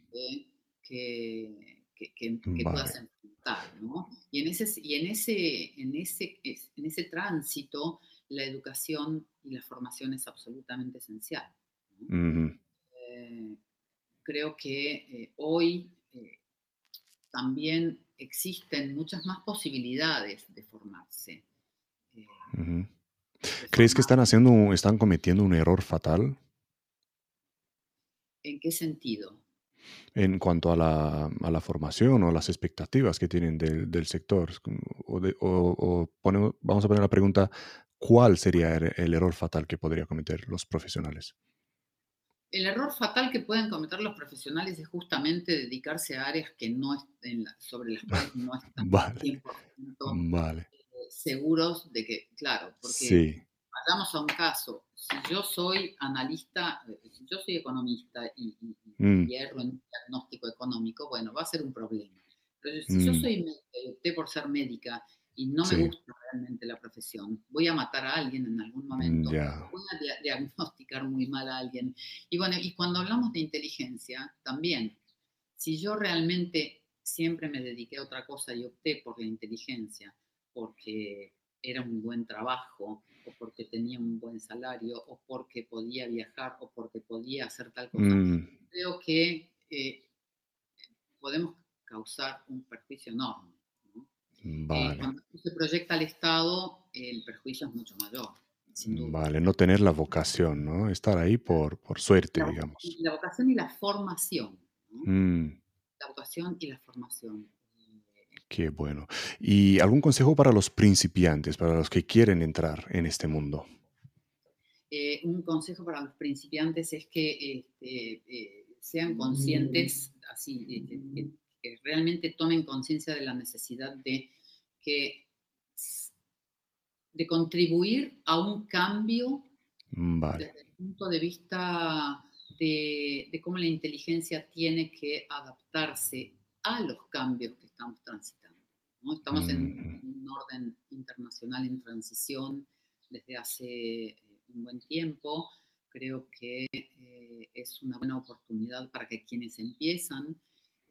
que, puedas enfrentar. Y, en ese, y en, ese, en, ese, en ese tránsito, la educación y la formación es absolutamente esencial. Eh, creo que eh, hoy eh, también existen muchas más posibilidades de formarse. Eh, ¿Crees que están haciendo, están cometiendo un error fatal? ¿En qué sentido? En cuanto a la, formación o las expectativas que tienen del, sector. O, vamos a poner la pregunta, ¿cuál sería el error fatal que podría cometer los profesionales? El error fatal que pueden cometer los profesionales es justamente dedicarse a áreas que no estén, sobre las cuales no están vale. vale. Eh, seguros de que, claro, porque sí. vayamos a un caso, si yo soy analista, eh, si yo soy economista y, y, mm. hierro en un diagnóstico económico, bueno, va a ser un problema. Pero si yo mm. soy, opté por ser médica y no me gusta realmente la profesión, voy a matar a alguien en algún momento, voy a diagnosticar muy mal a alguien. Y bueno, y cuando hablamos de inteligencia, también, si yo realmente siempre me dediqué a otra cosa y opté por la inteligencia, porque era un buen trabajo, o porque tenía un buen salario, o porque podía viajar, o porque podía hacer tal cosa, mm. creo que eh, podemos causar un perjuicio enorme. Eh, cuando se proyecta al Estado, el perjuicio es mucho mayor. Vale, no tener la vocación, ¿no? Estar ahí por, por suerte, digamos. La vocación y la formación. Mm. La vocación y la formación. Qué bueno. ¿Y algún consejo para los principiantes, para los que quieren entrar en este mundo? Eh, un consejo para los principiantes es que este, eh, sean conscientes, así, que realmente tomen conciencia de la necesidad de, que, de contribuir a un cambio desde el punto de vista de, cómo la inteligencia tiene que adaptarse a los cambios que estamos transitando. ¿no? Estamos en un orden internacional en transición desde hace eh, un buen tiempo. Creo que eh, es una buena oportunidad para que quienes empiezan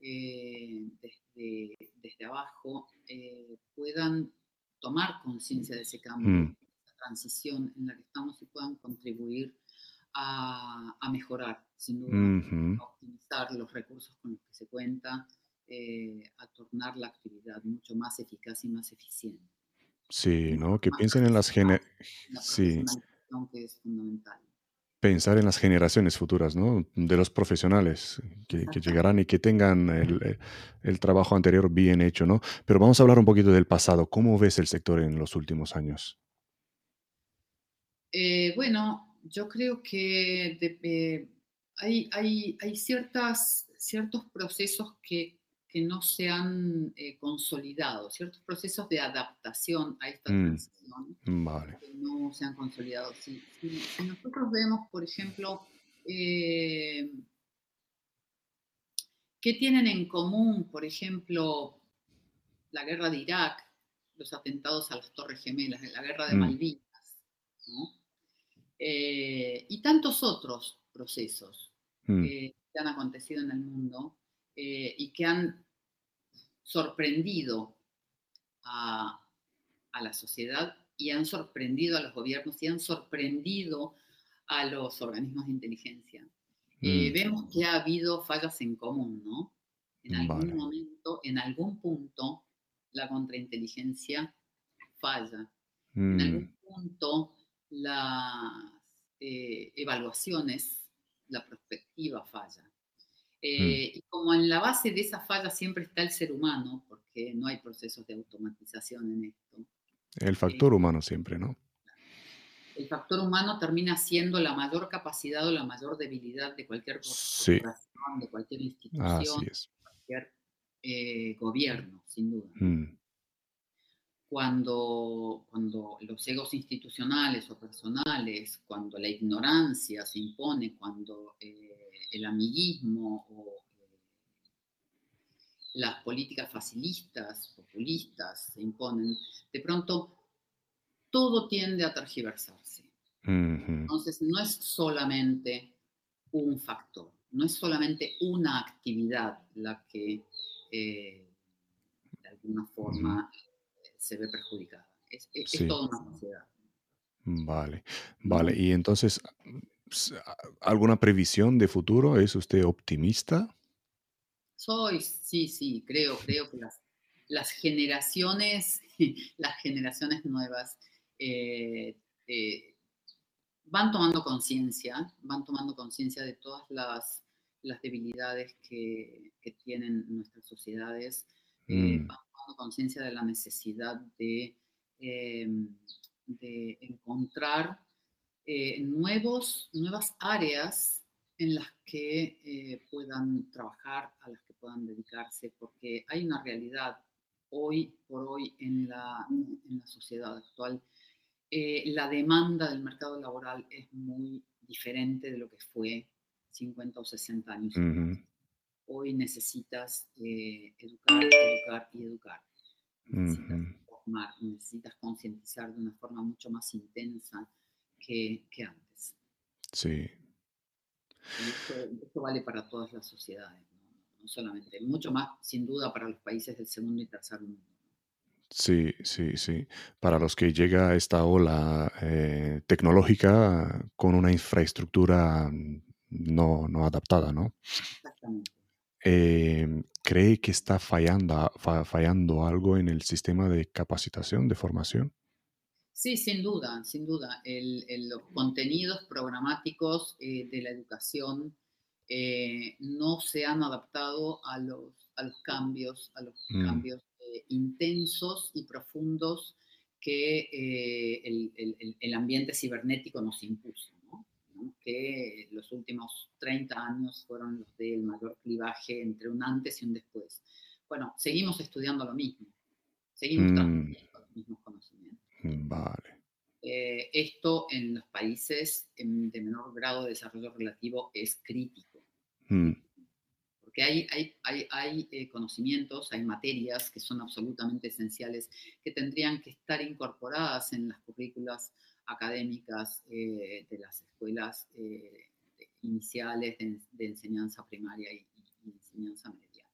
eh, desde, desde, abajo eh, puedan tomar conciencia de ese cambio, mm. de esa transición en la que estamos y puedan contribuir a, a mejorar, sin duda, a optimizar los recursos con los que se cuenta, eh, a tornar la actividad mucho más eficaz y más eficiente. Sí, ¿no? Que piensen en las generaciones. Sí. Que es fundamental pensar en las generaciones futuras, ¿no? De los profesionales que, llegarán y que tengan el, trabajo anterior bien hecho, ¿no? Pero vamos a hablar un poquito del pasado. ¿Cómo ves el sector en los últimos años? Eh, bueno, yo creo que hay, hay, hay ciertas, ciertos procesos que, que no se han eh, consolidado, ciertos procesos de adaptación a esta mm, transición que no se han consolidado. Si, nosotros vemos, por ejemplo, eh, ¿qué tienen en común, por ejemplo, la guerra de Irak, los atentados a las Torres Gemelas, la guerra de mm. Malvinas, eh, y tantos otros procesos mm. que han acontecido en el mundo eh, y que han sorprendido a, la sociedad y han sorprendido a los gobiernos y han sorprendido a los organismos de inteligencia. Eh, mm. vemos que ha habido fallas en común, ¿no? En algún momento, en algún punto, la contrainteligencia falla. En mm. algún punto, las eh, evaluaciones, la perspectiva falla. Mm. Eh, y como en la base de esa falla siempre está el ser humano, porque no hay procesos de automatización en esto. El factor eh, humano siempre, ¿no? El factor humano termina siendo la mayor capacidad o la mayor debilidad de cualquier corporación, de cualquier institución, de cualquier eh, gobierno, sin duda. Mm. Cuando, cuando los egos institucionales o personales, cuando la ignorancia se impone, cuando el amiguismo o eh, las políticas facilistas, populistas se imponen, de pronto todo tiende a tergiversarse. Entonces no es solamente un factor, no es solamente una actividad la que eh, de alguna forma se ve perjudicada, es, toda una sociedad. Vale, vale. Y entonces, ¿Alguna previsión de futuro? ¿Es usted optimista? Soy, sí, sí, creo, creo que las, las generaciones, las generaciones nuevas eh, eh, van tomando conciencia, van tomando conciencia de todas las, las debilidades que, que, tienen nuestras sociedades, eh, mm. van tomando conciencia de la necesidad de, de encontrar eh, nuevos, nuevas áreas en las que eh, puedan trabajar, a las que puedan dedicarse, porque hay una realidad hoy por hoy en la, en la sociedad actual. Eh, la demanda del mercado laboral es muy diferente de lo que fue 50 o 60 años. Hoy necesitas educar, educar y educar. Necesitas formar, necesitas concientizar de una forma mucho más intensa que, antes. Sí. esto, vale para todas las sociedades, ¿no? solamente, mucho más sin duda para los países del segundo y tercer mundo. Sí, sí, sí. Para los que llega esta ola eh, tecnológica con una infraestructura no, no adaptada, ¿no? Em, ¿Cree que está fallando, fallando algo en el sistema de capacitación, de formación? Sí, sin duda, sin duda. los contenidos programáticos eh, de la educación eh, no se han adaptado a los, a los cambios, a los mm. cambios eh, intensos y profundos que el, ambiente cibernético nos impuso. ¿No? que los últimos 30 años fueron los del mayor clivaje entre un antes y un después. Bueno, seguimos estudiando lo mismo, seguimos mm. los mismos conocimientos. Vale. Eh, esto en los países de menor grado de desarrollo relativo es crítico. Mm. Porque hay, hay, hay, hay eh, conocimientos, hay materias que son absolutamente esenciales que tendrían que estar incorporadas en las currículas académicas eh, de las escuelas iniciales de, enseñanza primaria y, enseñanza media,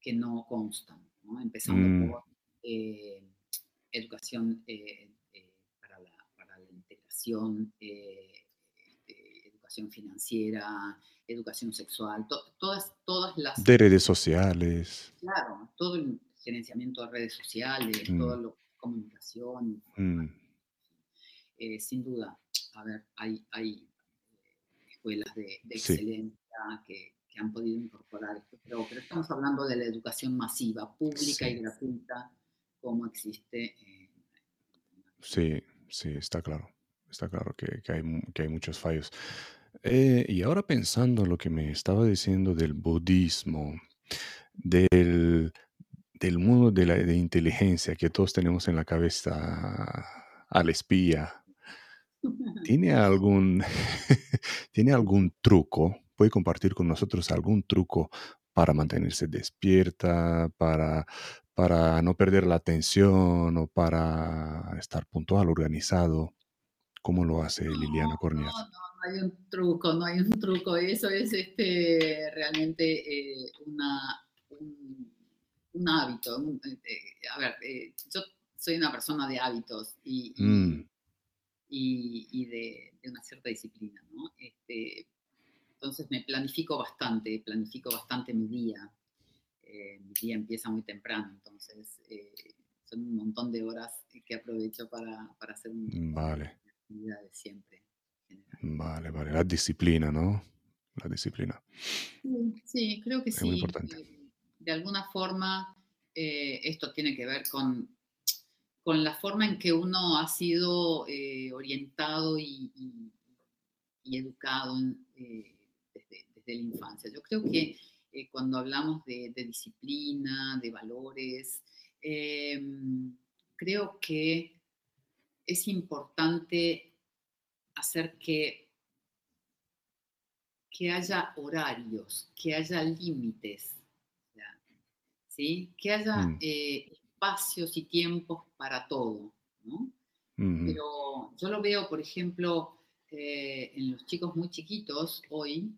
que no constan, empezando mm. por educación eh, este, educación financiera, educación sexual, todas, todas las... De redes sociales. Claro, todo el gerenciamiento de redes sociales, mm. todo lo comunicación. Mm. Eh, sin duda, a ver, hay, hay eh, escuelas de, excelencia que, que, han podido incorporar esto, pero, pero, estamos hablando de la educación masiva, pública y gratuita, como existe. sí, sí, está claro está claro que, hay, que hay, muchos fallos. Eh, y ahora pensando en lo que me estaba diciendo del budismo, del, del mundo de la de inteligencia que todos tenemos en la cabeza al espía, ¿tiene algún, ¿tiene algún truco? ¿Puede compartir con nosotros algún truco para mantenerse despierta, para, para no perder la atención o para estar puntual, organizado? ¿Cómo lo hace Liliana Cornier? No, no, no hay un truco, no hay un truco. Eso es este, realmente eh, una, un, hábito. Eh, a ver, eh, yo soy una persona de hábitos y, y, mm. de, de, una cierta disciplina, ¿no? Este, entonces me planifico bastante, planifico bastante mi día. Eh, mi día empieza muy temprano, entonces eh, son un montón de horas que aprovecho para, para hacer un, vale. actividades siempre. Vale, vale. La disciplina, ¿no? La disciplina. Sí, creo que sí. Muy importante. Eh, de alguna forma, esto tiene que ver con, con la forma en que uno ha sido orientado y, y, educado de la infancia. Yo creo que eh, cuando hablamos de, disciplina, de valores, em, creo que es importante hacer que, que haya horarios, que haya límites, ¿sí? que haya mm. eh, espacios y tiempos para todo. Pero yo lo veo, por ejemplo, eh, en los chicos muy chiquitos hoy,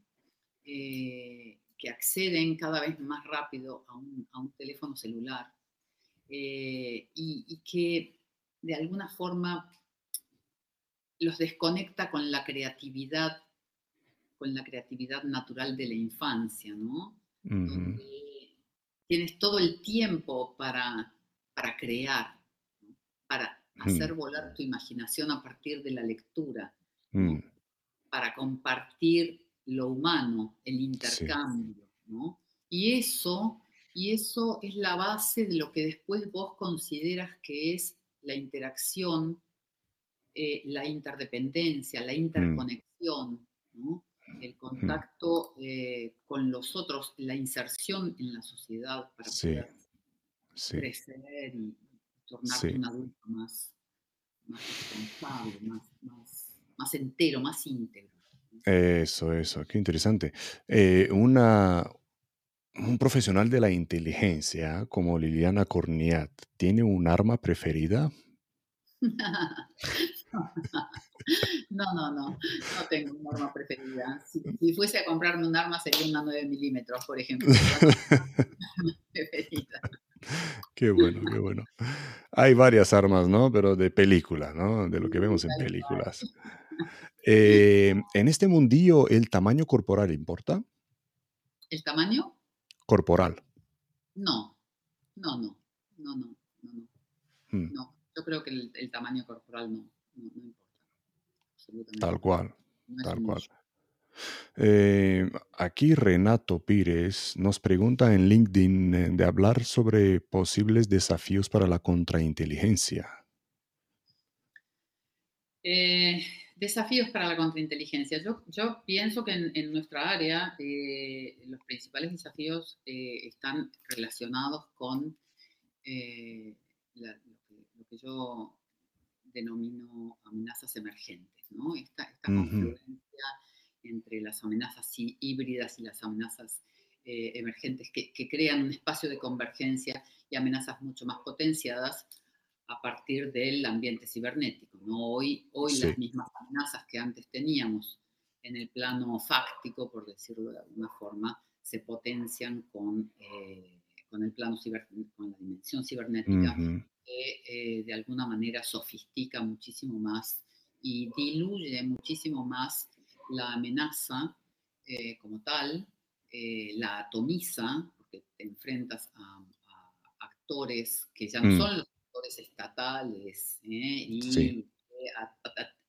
eh, que acceden cada vez más rápido a un, teléfono celular eh, y, que de alguna forma los desconecta con la creatividad, con la creatividad natural de la infancia, ¿no? tienes todo el tiempo para, para crear, para hacer volar tu imaginación a partir de la lectura, mm. para compartir lo humano, el intercambio, ¿no? Y eso, y eso es la base de lo que después vos consideras que es la interacción, eh, la interdependencia, la mm. interconexión, ¿no? el mm. contacto eh, con los otros, la inserción en la sociedad para poder crecer y tornarte un adulto más, responsable, más entero, más íntegro. Eso, eso, qué interesante. Eh, una, un profesional de la inteligencia como Liliana Corniat, ¿tiene un arma preferida? No, no, no, no tengo un arma preferida. Si, fuese a comprarme un arma sería una 9 milímetros, por ejemplo. preferida. Qué bueno, qué bueno. Hay varias armas, ¿no? Pero de película, ¿no? De lo que vemos en películas. Eh, en este mundillo, ¿el tamaño corporal importa? ¿El tamaño? Corporal. No, no, no, no, no, no. Hmm. No, yo creo que el, tamaño corporal no, importa. Absolutamente. Tal cual, tal cual. Eh, aquí Renato Pires nos pregunta en LinkedIn eh, de hablar sobre posibles desafíos para la contrainteligencia. Eh, Desafíos para la contrainteligencia. Yo, yo pienso que en, nuestra área eh, los principales desafíos están relacionados con lo, que, yo denomino amenazas emergentes, ¿no? Esta, esta confluencia entre las amenazas híbridas y las amenazas emergentes que, que crean un espacio de convergencia y amenazas mucho más potenciadas a partir del ambiente cibernético. ¿no? Hoy, hoy las mismas amenazas que antes teníamos en el plano fáctico, por decirlo de alguna forma, se potencian con, eh, con el plano cibernético, con la dimensión cibernética, que eh, de alguna manera sofistica muchísimo más y diluye muchísimo más la amenaza eh, como tal, la atomiza, porque te enfrentas a, actores que ya no mm. son los estatales ¿eh? y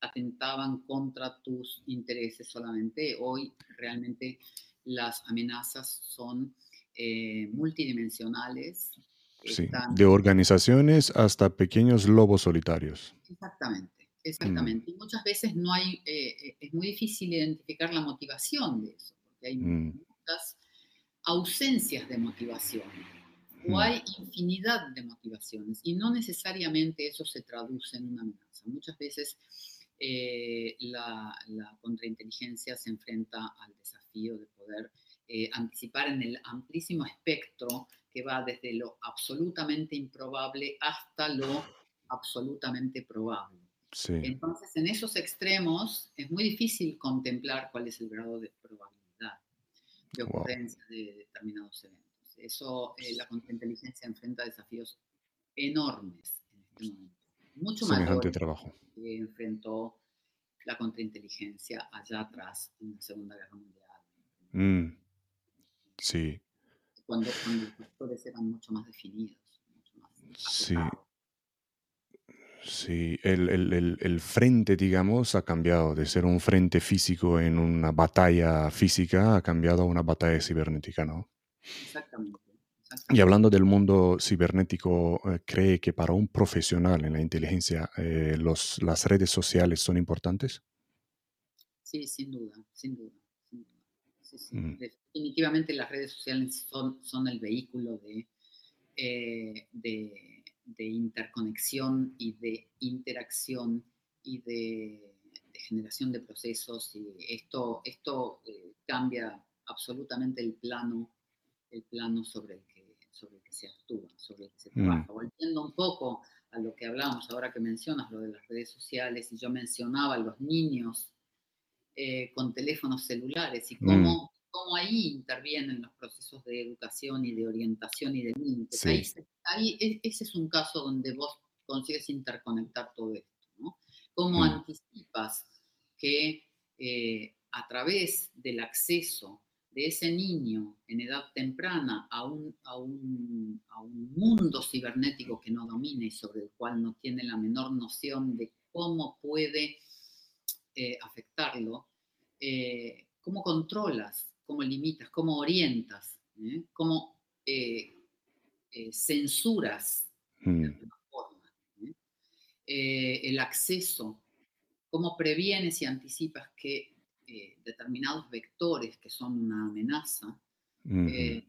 atentaban contra tus intereses solamente. Hoy realmente las amenazas son eh, multidimensionales. de organizaciones hasta pequeños lobos solitarios. Exactamente, exactamente. Y muchas veces no hay, eh, es muy difícil identificar la motivación de eso, porque hay mm. muchas ausencias de motivación o mm. hay infinidad de motivaciones y no necesariamente eso se traduce en una amenaza. Muchas veces eh, la, contrainteligencia se enfrenta al desafío de poder eh, anticipar en el amplísimo espectro que va desde lo absolutamente improbable hasta lo absolutamente probable. Entonces, en esos extremos es muy difícil contemplar cuál es el grado de probabilidad de ocurrencia de determinados eventos. Eso, eh, la contrainteligencia enfrenta desafíos enormes en este momento. Mucho más trabajo. que enfrentó la contrainteligencia allá atrás en la Segunda Guerra Mundial. Mm. Sí. Cuando, los factores eran mucho más definidos. sí. Sí, el, el, el, frente, digamos, ha cambiado de ser un frente físico en una batalla física, ha cambiado a una batalla cibernética, ¿no? Exactamente. Y hablando del mundo cibernético, eh, ¿cree que para un profesional en la inteligencia eh, los, las redes sociales son importantes? Sí, sin duda, sin duda. Mm. Definitivamente las redes sociales son, son el vehículo de, eh, de, de, interconexión y de interacción y de, generación de procesos. Y esto, esto cambia absolutamente el plano el plano sobre el que, sobre el que se actúa, sobre el que se mm. trabaja. Volviendo un poco a lo que hablábamos ahora que mencionas, lo de las redes sociales, y yo mencionaba a los niños eh, con teléfonos celulares y mm. cómo, cómo, ahí intervienen los procesos de educación y de orientación y de límites. Ahí, e, ese es un caso donde vos consigues interconectar todo esto, ¿no? Cómo mm. anticipas que eh, a través del acceso de ese niño en edad temprana a un, a un, a un mundo cibernético que no domina y sobre el cual no tiene la menor noción de cómo puede eh, afectarlo, eh, cómo controlas, cómo limitas, cómo orientas, ¿eh? cómo censuras de mm. alguna forma el acceso, cómo previenes y anticipas que eh, determinados vectores que son una amenaza, eh, desde el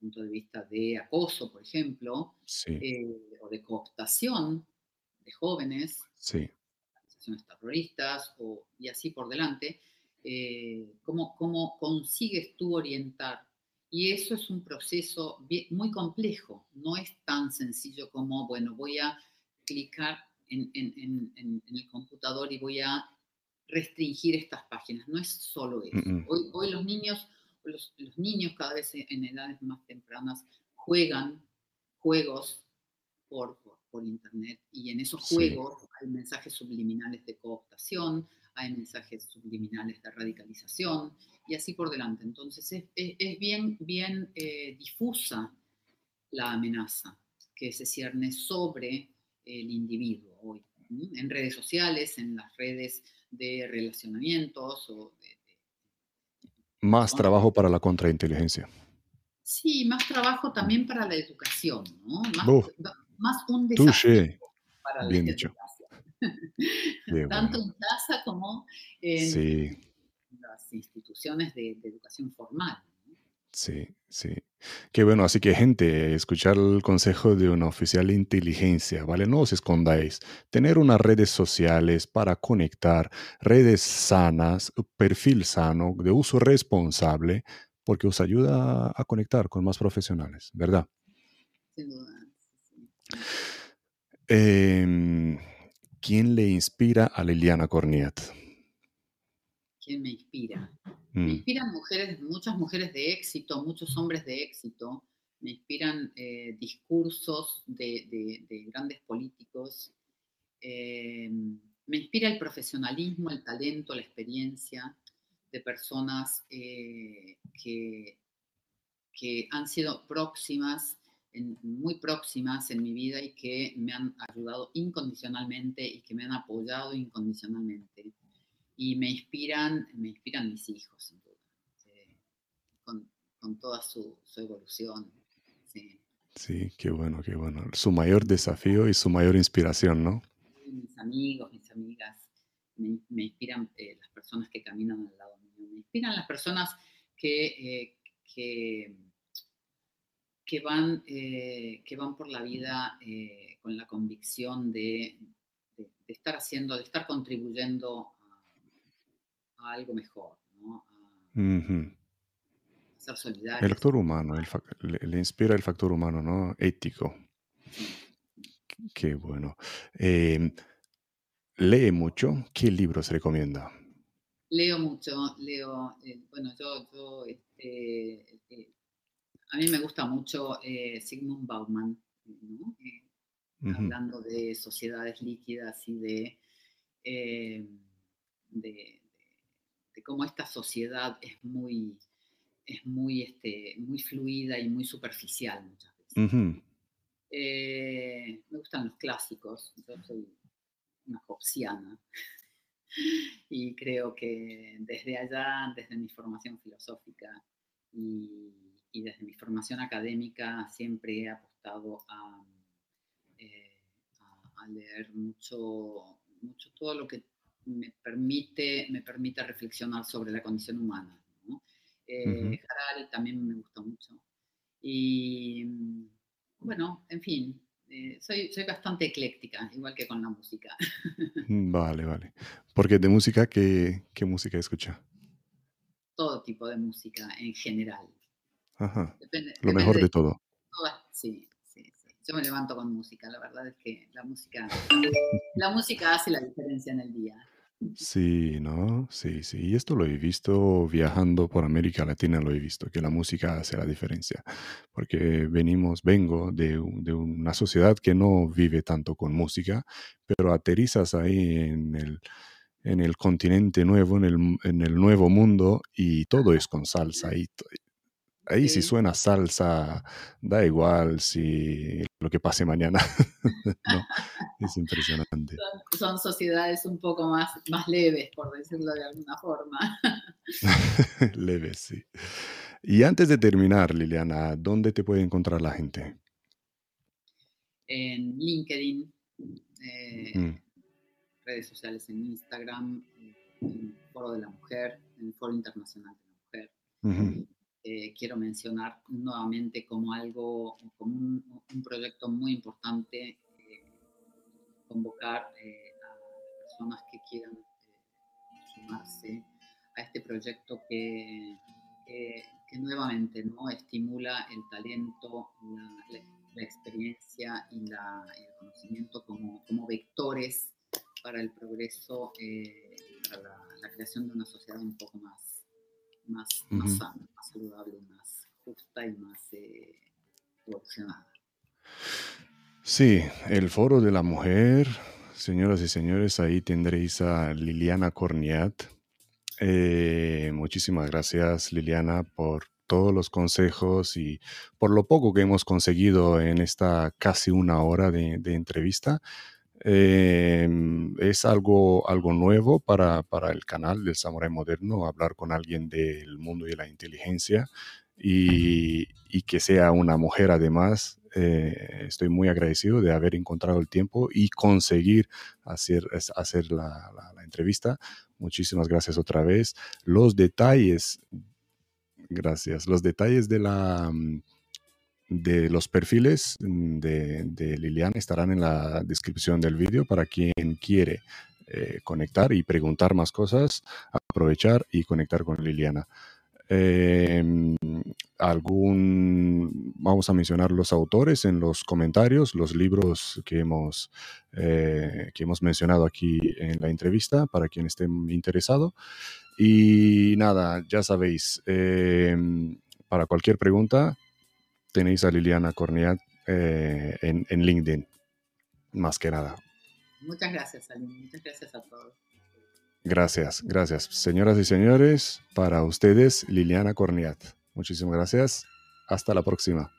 punto de vista de acoso, por ejemplo, eh, o de cooptación de jóvenes, organizaciones terroristas, o, y así por delante, cómo, cómo consigues tú orientar. Y eso es un proceso muy complejo, no es tan sencillo como, bueno, voy a clicar en, en, en, el computador y voy a restringir estas páginas, no es solo eso. Hoy, los niños, los, niños cada vez en edades más tempranas juegan juegos por, por, internet. Y en esos juegos hay mensajes subliminales de cooptación, hay mensajes subliminales de radicalización y así por delante. Entonces es, es, bien, bien eh, difusa la amenaza que se cierne sobre el individuo hoy, en redes sociales, en las redes de relacionamientos o Más trabajo para la contrainteligencia. Sí, más trabajo también para la educación, ¿no? Más, un desafío para Bien la dicho. Tanto en casa como en las instituciones de, de educación formal. Sí, sí. Qué bueno, así que gente, escuchar el consejo de un oficial de inteligencia, ¿vale? No os escondáis. Tener unas redes sociales para conectar, redes sanas, perfil sano, de uso responsable, porque os ayuda a conectar con más profesionales, ¿verdad? Sin duda. Em, ¿Quién le inspira a Liliana Corniat? ¿Quién me inspira? Me mm. inspiran mujeres, muchas mujeres de éxito, muchos hombres de éxito, me inspiran eh, discursos de, grandes políticos, eh, me inspira el profesionalismo, el talento, la experiencia de personas eh, que, que han sido próximas, muy próximas en mi vida y que me han ayudado incondicionalmente y que me han apoyado incondicionalmente y me inspiran, me inspiran mis hijos, sin duda, con, con, toda su, su evolución. Sí. sí, qué bueno, qué bueno. Su mayor desafío y su mayor inspiración, ¿no? mis amigos, mis amigas me, inspiran eh, las personas que caminan al lado mío, me inspiran las personas que, que, van, que van por la vida con la convicción de, estar haciendo, de estar contribuyendo a, algo mejor, ¿no? ser solidario. El factor humano, le, inspira el factor humano, ¿no? Ético. Qué bueno. Em, ¿Lee mucho? ¿Qué libros recomienda? Leo mucho, leo, eh, bueno, yo, este, eh, a mí me gusta mucho eh, Sigmund Bauman, ¿no? hablando de sociedades líquidas y de, de, cómo esta sociedad es muy, es muy, este, muy fluida y muy superficial muchas veces. Eh, me gustan los clásicos, yo soy una hobbesiana y creo que desde allá, desde mi formación filosófica y, desde mi formación académica, siempre he apostado a, eh, leer mucho, mucho todo lo que me permite, me permite reflexionar sobre la condición humana. Eh, Harari también me gusta mucho. Y bueno, en fin, eh, soy, soy bastante ecléctica, igual que con la música. Mm, vale, vale. Porque de música, ¿qué, qué música escucha? Todo tipo de música en general. Ajá. Lo mejor de, todo. sí, sí, sí. Yo me levanto con música, la verdad es que la música, la música hace la diferencia en el día. Sí, ¿no? Sí, sí. Y esto lo he visto viajando por América Latina, lo he visto, que la música hace la diferencia. Porque venimos, vengo de, una sociedad que no vive tanto con música, pero aterrizas ahí en el, en el continente nuevo, en el, en el nuevo mundo, y todo es con salsa. Y ahí si suena salsa, da igual si lo que pase mañana. no, es impresionante. Son, sociedades un poco más, más leves, por decirlo de alguna forma. leves, sí. Y antes de terminar, Liliana, ¿dónde te puede encontrar la gente? En LinkedIn, eh, mm. redes sociales en Instagram, en el Foro de la Mujer, en el Foro Internacional de la Mujer. Eh, quiero mencionar nuevamente como algo, como un, proyecto muy importante, eh, convocar eh, a personas que quieran sumarse a este proyecto que, que, nuevamente ¿no? estimula el talento, la, experiencia y, la, el conocimiento como, como, vectores para el progreso, para la, la creación de una sociedad un poco más más, sana, más saludable, más justa y más eh, Sí, el Foro de la Mujer, señoras y señores, ahí tendréis a Liliana Corniat. Eh, muchísimas gracias, Liliana, por todos los consejos y por lo poco que hemos conseguido en esta casi una hora de, de entrevista. Em, es algo, algo nuevo para, para, el canal del Samurai Moderno, hablar con alguien del mundo de la inteligencia y, y que sea una mujer además. Eh, estoy muy agradecido de haber encontrado el tiempo y conseguir hacer, hacer la, la entrevista. Muchísimas gracias otra vez. Los detalles, gracias, los detalles de la mm, de los perfiles de, Liliana estarán en la descripción del vídeo para quien quiere eh, conectar y preguntar más cosas, aprovechar y conectar con Liliana. Em, algún vamos a mencionar los autores en los comentarios, los libros que hemos, eh, que hemos mencionado aquí en la entrevista para quien esté interesado. Y nada, ya sabéis, em, para cualquier pregunta, tenéis a Liliana Corniat eh, en, en, LinkedIn, más que nada. Muchas gracias, Aline. Muchas gracias a todos. Gracias, gracias. Señoras y señores, para ustedes, Liliana Corniat. Muchísimas gracias. Hasta la próxima.